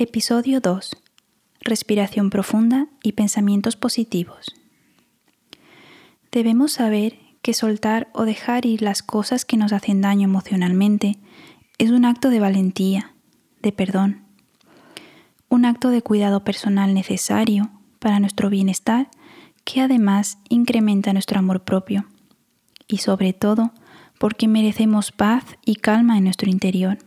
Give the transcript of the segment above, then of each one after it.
Episodio 2. Respiración profunda y pensamientos positivos. Debemos saber que soltar o dejar ir las cosas que nos hacen daño emocionalmente es un acto de valentía, de perdón, un acto de cuidado personal necesario para nuestro bienestar que además incrementa nuestro amor propio y sobre todo porque merecemos paz y calma en nuestro interior.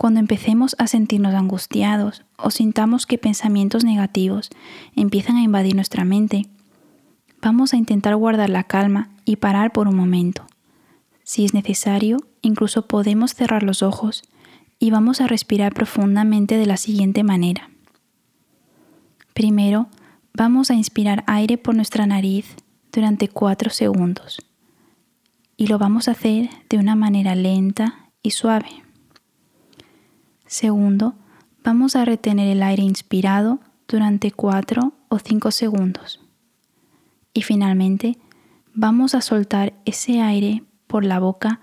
Cuando empecemos a sentirnos angustiados o sintamos que pensamientos negativos empiezan a invadir nuestra mente, vamos a intentar guardar la calma y parar por un momento. Si es necesario, incluso podemos cerrar los ojos y vamos a respirar profundamente de la siguiente manera. Primero, vamos a inspirar aire por nuestra nariz durante 4 segundos y lo vamos a hacer de una manera lenta y suave. Segundo, vamos a retener el aire inspirado durante 4 o 5 segundos. Y finalmente, vamos a soltar ese aire por la boca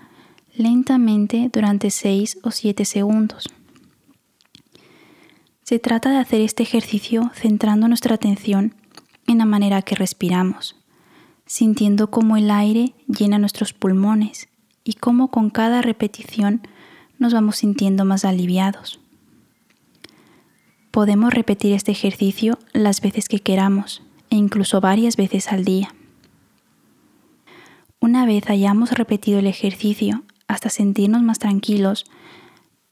lentamente durante 6 o 7 segundos. Se trata de hacer este ejercicio centrando nuestra atención en la manera que respiramos, sintiendo cómo el aire llena nuestros pulmones y cómo con cada repetición nos vamos sintiendo más aliviados. Podemos repetir este ejercicio las veces que queramos e incluso varias veces al día. Una vez hayamos repetido el ejercicio hasta sentirnos más tranquilos,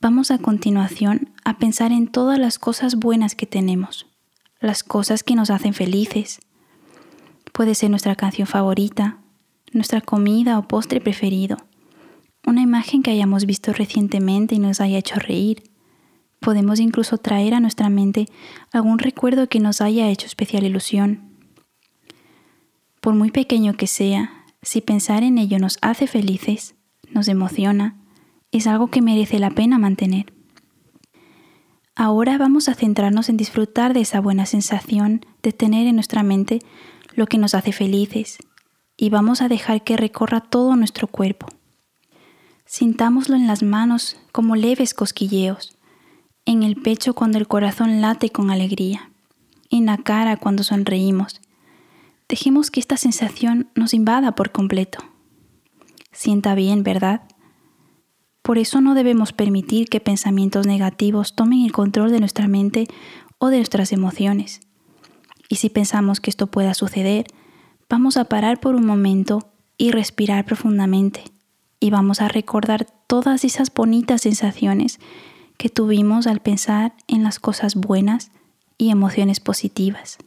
vamos a continuación a pensar en todas las cosas buenas que tenemos, las cosas que nos hacen felices. Puede ser nuestra canción favorita, nuestra comida o postre preferido, una imagen que hayamos visto recientemente y nos haya hecho reír. Podemos incluso traer a nuestra mente algún recuerdo que nos haya hecho especial ilusión. Por muy pequeño que sea, si pensar en ello nos hace felices, nos emociona, es algo que merece la pena mantener. Ahora vamos a centrarnos en disfrutar de esa buena sensación de tener en nuestra mente lo que nos hace felices y vamos a dejar que recorra todo nuestro cuerpo. Sintámoslo en las manos como leves cosquilleos, en el pecho cuando el corazón late con alegría, en la cara cuando sonreímos. Dejemos que esta sensación nos invada por completo. Sienta bien, ¿verdad? Por eso no debemos permitir que pensamientos negativos tomen el control de nuestra mente o de nuestras emociones. Y si pensamos que esto pueda suceder, vamos a parar por un momento y respirar profundamente y vamos a recordar todas esas bonitas sensaciones que tuvimos al pensar en las cosas buenas y emociones positivas.